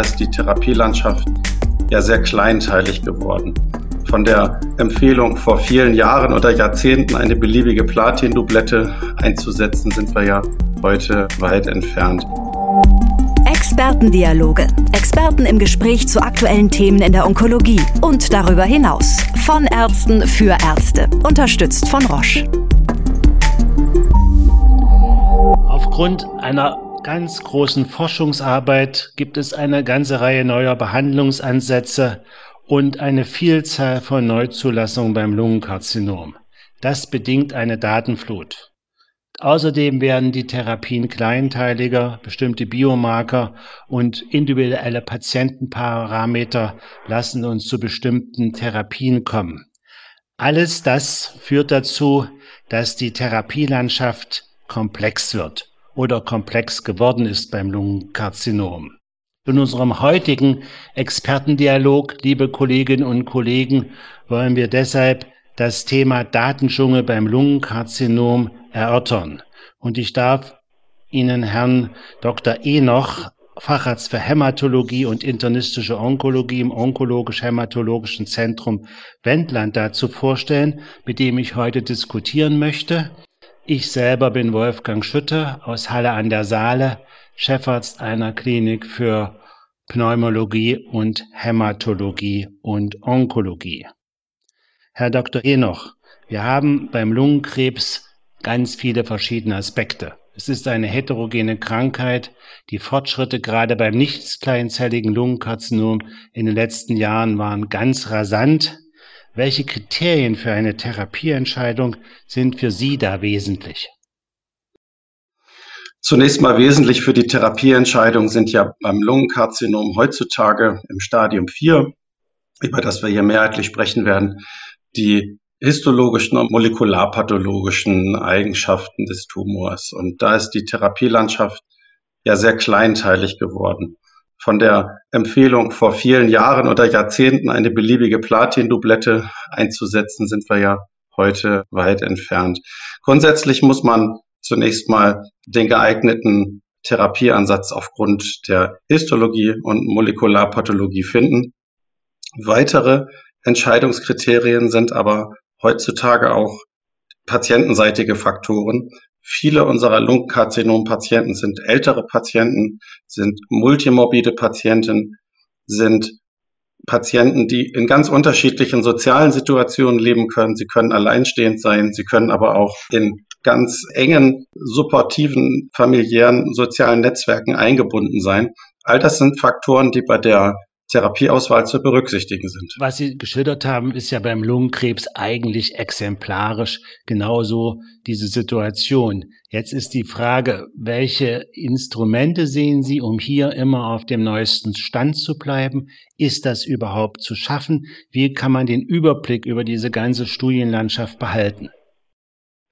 da ist die Therapielandschaft ja sehr kleinteilig geworden. Von der Empfehlung vor vielen Jahren oder Jahrzehnten eine beliebige Platin-Dublette einzusetzen, sind wir ja heute weit entfernt. Expertendialoge. Experten im Gespräch zu aktuellen Themen in der Onkologie und darüber hinaus. Von Ärzten für Ärzte. Unterstützt von Roche. Aufgrund einer ganz großen Forschungsarbeit gibt es eine ganze Reihe neuer Behandlungsansätze und eine Vielzahl von Neuzulassungen beim Lungenkarzinom. Das bedingt eine Datenflut. Außerdem werden die Therapien kleinteiliger, bestimmte Biomarker und individuelle Patientenparameter lassen uns zu bestimmten Therapien kommen. Alles das führt dazu, dass die Therapielandschaft komplex wird oder komplex geworden ist beim Lungenkarzinom. In unserem heutigen Expertendialog, liebe Kolleginnen und Kollegen, wollen wir deshalb das Thema Datendschungel beim Lungenkarzinom erörtern. Und ich darf Ihnen Herrn Dr. Enoch, Facharzt für Hämatologie und internistische Onkologie im Onkologisch-Hämatologischen Zentrum Wendland dazu vorstellen, mit dem ich heute diskutieren möchte. Ich selber bin Wolfgang Schütte aus Halle an der Saale, Chefarzt einer Klinik für Pneumologie und Hämatologie und Onkologie. Herr Dr. Enoch, wir haben beim Lungenkrebs ganz viele verschiedene Aspekte. Es ist eine heterogene Krankheit. Die Fortschritte gerade beim nicht kleinzelligen Lungenkarzinom in den letzten Jahren waren ganz rasant. Welche Kriterien für eine Therapieentscheidung sind für Sie da wesentlich? Zunächst mal wesentlich für die Therapieentscheidung sind ja beim Lungenkarzinom heutzutage im Stadium 4, über das wir hier mehrheitlich sprechen werden, die histologischen und molekularpathologischen Eigenschaften des Tumors. Und da ist die Therapielandschaft ja sehr kleinteilig geworden von der Empfehlung vor vielen Jahren oder Jahrzehnten eine beliebige Platin-Dublette einzusetzen, sind wir ja heute weit entfernt. Grundsätzlich muss man zunächst mal den geeigneten Therapieansatz aufgrund der Histologie und Molekularpathologie finden. Weitere Entscheidungskriterien sind aber heutzutage auch patientenseitige Faktoren, Viele unserer Lungenkarzinom-Patienten sind ältere Patienten, sind multimorbide Patienten, sind Patienten, die in ganz unterschiedlichen sozialen Situationen leben können. Sie können alleinstehend sein, sie können aber auch in ganz engen, supportiven, familiären, sozialen Netzwerken eingebunden sein. All das sind Faktoren, die bei der Therapieauswahl zu berücksichtigen sind. Was Sie geschildert haben, ist ja beim Lungenkrebs eigentlich exemplarisch genauso diese Situation. Jetzt ist die Frage, welche Instrumente sehen Sie, um hier immer auf dem neuesten Stand zu bleiben? Ist das überhaupt zu schaffen? Wie kann man den Überblick über diese ganze Studienlandschaft behalten?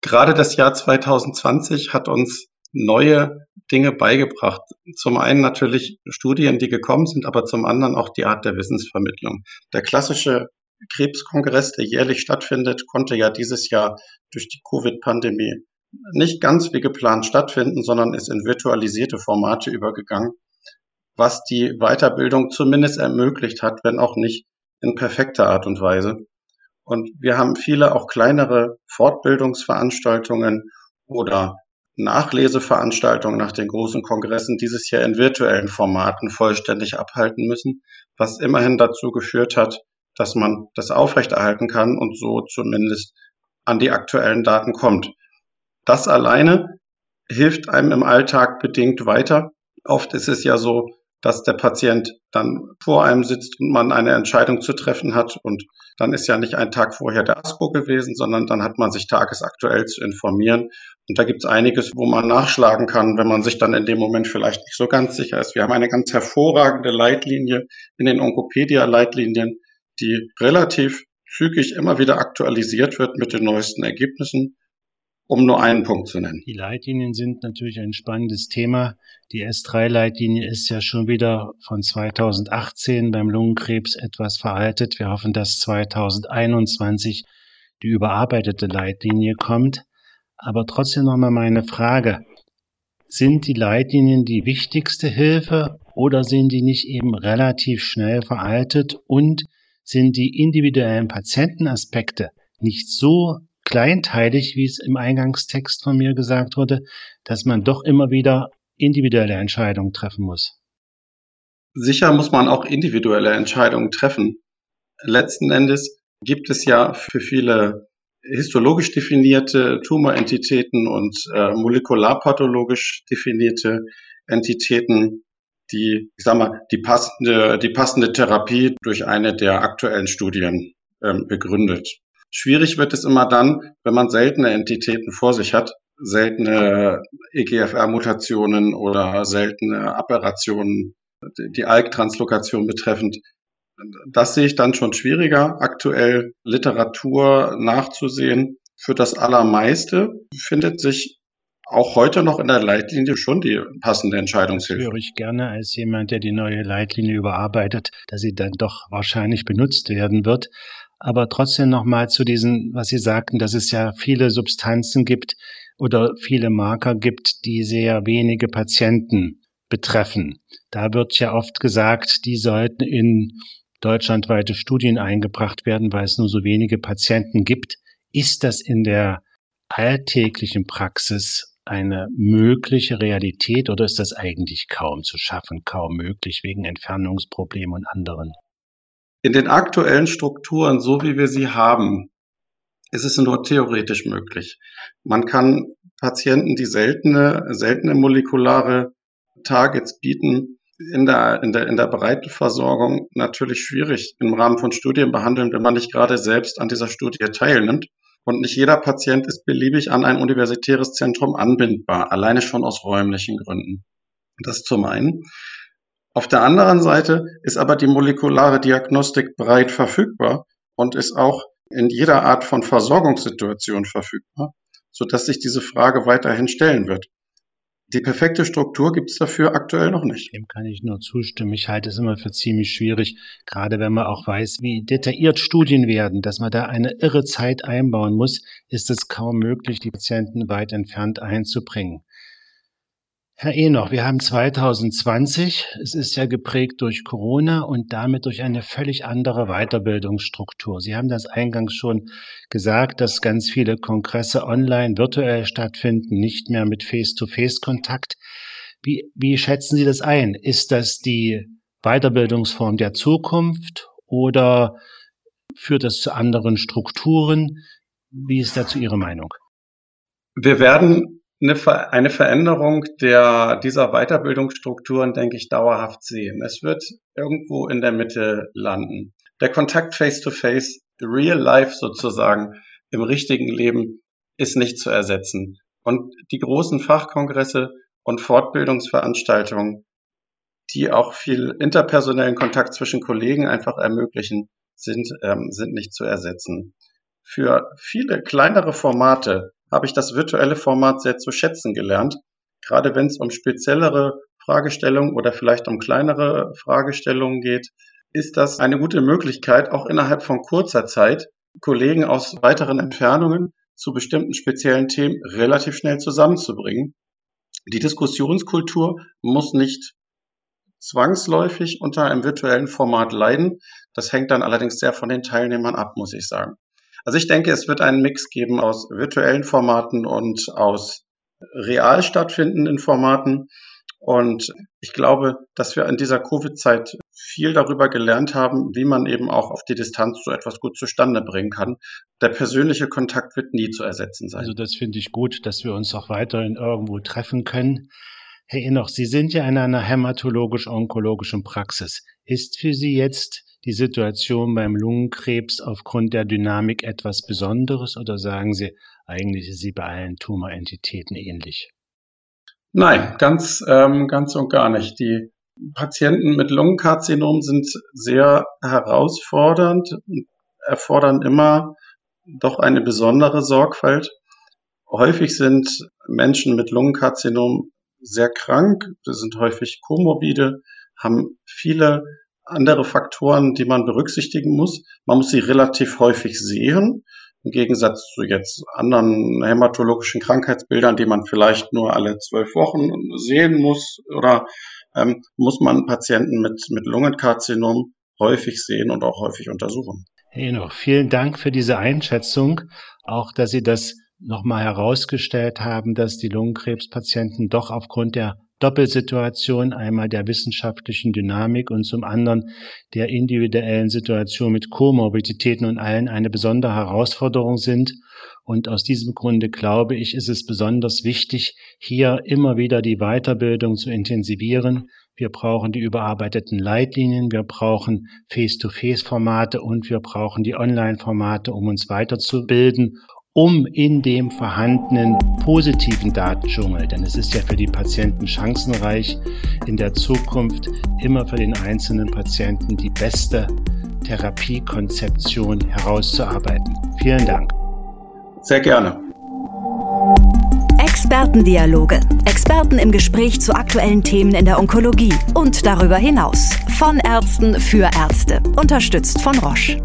Gerade das Jahr 2020 hat uns neue Dinge beigebracht. Zum einen natürlich Studien, die gekommen sind, aber zum anderen auch die Art der Wissensvermittlung. Der klassische Krebskongress, der jährlich stattfindet, konnte ja dieses Jahr durch die Covid-Pandemie nicht ganz wie geplant stattfinden, sondern ist in virtualisierte Formate übergegangen, was die Weiterbildung zumindest ermöglicht hat, wenn auch nicht in perfekter Art und Weise. Und wir haben viele auch kleinere Fortbildungsveranstaltungen oder Nachleseveranstaltungen nach den großen Kongressen dieses Jahr in virtuellen Formaten vollständig abhalten müssen, was immerhin dazu geführt hat, dass man das aufrechterhalten kann und so zumindest an die aktuellen Daten kommt. Das alleine hilft einem im Alltag bedingt weiter. Oft ist es ja so, dass der Patient dann vor einem sitzt und man eine Entscheidung zu treffen hat. Und dann ist ja nicht ein Tag vorher der ASPO gewesen, sondern dann hat man sich tagesaktuell zu informieren. Und da gibt es einiges, wo man nachschlagen kann, wenn man sich dann in dem Moment vielleicht nicht so ganz sicher ist. Wir haben eine ganz hervorragende Leitlinie in den Onkopedia-Leitlinien, die relativ zügig immer wieder aktualisiert wird mit den neuesten Ergebnissen um nur einen Punkt zu nennen. Die Leitlinien sind natürlich ein spannendes Thema. Die S3-Leitlinie ist ja schon wieder von 2018 beim Lungenkrebs etwas veraltet. Wir hoffen, dass 2021 die überarbeitete Leitlinie kommt. Aber trotzdem nochmal meine Frage. Sind die Leitlinien die wichtigste Hilfe Oder sind die nicht eben relativ schnell veraltet und sind die individuellen Patientenaspekte nicht so kleinteilig, wie es im Eingangstext von mir gesagt wurde, dass man doch immer wieder individuelle Entscheidungen treffen muss. Sicher muss man auch individuelle Entscheidungen treffen. Letzten Endes gibt es ja für viele histologisch definierte Tumorentitäten und äh, molekularpathologisch definierte Entitäten, die, ich sag mal, die passende, die passende Therapie durch eine der aktuellen Studien ähm, begründet. Schwierig wird es immer dann, wenn man seltene Entitäten vor sich hat, seltene EGFR-Mutationen oder seltene Aberrationen, die ALK-Translokation betreffend. Das sehe ich dann schon schwieriger, aktuell Literatur nachzusehen. Für das Allermeiste findet sich auch heute noch in der Leitlinie schon die passende Entscheidungshilfe. Höre ich gerne als jemand, der die neue Leitlinie überarbeitet, dass sie dann doch wahrscheinlich benutzt werden wird. Aber trotzdem nochmal zu diesen, was Sie sagten, dass es ja viele Substanzen gibt oder viele Marker gibt, die sehr wenige Patienten betreffen. Da wird ja oft gesagt, die sollten in deutschlandweite Studien eingebracht werden, weil es nur so wenige Patienten gibt. Ist das in der alltäglichen Praxis eine mögliche Realität oder ist das eigentlich kaum zu schaffen, kaum möglich wegen Entfernungsproblemen und anderen? In den aktuellen Strukturen, so wie wir sie haben, ist es nur theoretisch möglich. Man kann Patienten, die seltene, seltene molekulare Targets bieten, in der, in der, in der breiten Versorgung natürlich schwierig im Rahmen von Studien behandeln, wenn man nicht gerade selbst an dieser Studie teilnimmt. Und nicht jeder Patient ist beliebig an ein universitäres Zentrum anbindbar, alleine schon aus räumlichen Gründen. Das zum einen. Auf der anderen Seite ist aber die molekulare Diagnostik breit verfügbar und ist auch in jeder Art von Versorgungssituation verfügbar, sodass sich diese Frage weiterhin stellen wird. Die perfekte Struktur gibt es dafür aktuell noch nicht. Dem kann ich nur zustimmen. Ich halte es immer für ziemlich schwierig, gerade wenn man auch weiß, wie detailliert Studien werden, dass man da eine irre Zeit einbauen muss, ist es kaum möglich, die Patienten weit entfernt einzubringen. Herr Enoch, wir haben 2020. Es ist ja geprägt durch Corona und damit durch eine völlig andere Weiterbildungsstruktur. Sie haben das eingangs schon gesagt, dass ganz viele Kongresse online virtuell stattfinden, nicht mehr mit Face-to-Face-Kontakt. Wie, wie schätzen Sie das ein? Ist das die Weiterbildungsform der Zukunft oder führt das zu anderen Strukturen? Wie ist dazu Ihre Meinung? Wir werden eine, eine Veränderung der, dieser Weiterbildungsstrukturen, denke ich, dauerhaft sehen. Es wird irgendwo in der Mitte landen. Der Kontakt face-to-face, real life sozusagen, im richtigen Leben ist nicht zu ersetzen. Und die großen Fachkongresse und Fortbildungsveranstaltungen, die auch viel interpersonellen Kontakt zwischen Kollegen einfach ermöglichen, sind, ähm, sind nicht zu ersetzen. Für viele kleinere Formate habe ich das virtuelle Format sehr zu schätzen gelernt. Gerade wenn es um speziellere Fragestellungen oder vielleicht um kleinere Fragestellungen geht, ist das eine gute Möglichkeit, auch innerhalb von kurzer Zeit Kollegen aus weiteren Entfernungen zu bestimmten speziellen Themen relativ schnell zusammenzubringen. Die Diskussionskultur muss nicht zwangsläufig unter einem virtuellen Format leiden. Das hängt dann allerdings sehr von den Teilnehmern ab, muss ich sagen. Also ich denke, es wird einen Mix geben aus virtuellen Formaten und aus real stattfindenden Formaten. Und ich glaube, dass wir in dieser Covid-Zeit viel darüber gelernt haben, wie man eben auch auf die Distanz so etwas gut zustande bringen kann. Der persönliche Kontakt wird nie zu ersetzen sein. Also das finde ich gut, dass wir uns auch weiterhin irgendwo treffen können. Herr Enoch, Sie sind ja in einer hämatologisch-onkologischen Praxis. Ist für Sie jetzt die Situation beim Lungenkrebs aufgrund der Dynamik etwas Besonderes oder sagen Sie, eigentlich ist sie bei allen Tumorentitäten ähnlich? Nein, ganz, ähm, ganz und gar nicht. Die Patienten mit Lungenkarzinom sind sehr herausfordernd, erfordern immer doch eine besondere Sorgfalt. Häufig sind Menschen mit Lungenkarzinom sehr krank, sie sind häufig komorbide, haben viele andere Faktoren, die man berücksichtigen muss. Man muss sie relativ häufig sehen, im Gegensatz zu jetzt anderen hämatologischen Krankheitsbildern, die man vielleicht nur alle zwölf Wochen sehen muss oder ähm, muss man Patienten mit, mit Lungenkarzinom häufig sehen und auch häufig untersuchen. Hey noch, vielen Dank für diese Einschätzung, auch dass Sie das nochmal herausgestellt haben, dass die Lungenkrebspatienten doch aufgrund der Doppelsituation, einmal der wissenschaftlichen Dynamik und zum anderen der individuellen Situation mit Komorbiditäten und allen eine besondere Herausforderung sind. Und aus diesem Grunde glaube ich, ist es besonders wichtig, hier immer wieder die Weiterbildung zu intensivieren. Wir brauchen die überarbeiteten Leitlinien, wir brauchen Face-to-Face-Formate und wir brauchen die Online-Formate, um uns weiterzubilden um in dem vorhandenen positiven Datendschungel, denn es ist ja für die Patienten chancenreich, in der Zukunft immer für den einzelnen Patienten die beste Therapiekonzeption herauszuarbeiten. Vielen Dank. Sehr gerne. Expertendialoge. Experten im Gespräch zu aktuellen Themen in der Onkologie und darüber hinaus. Von Ärzten für Ärzte. Unterstützt von Roche.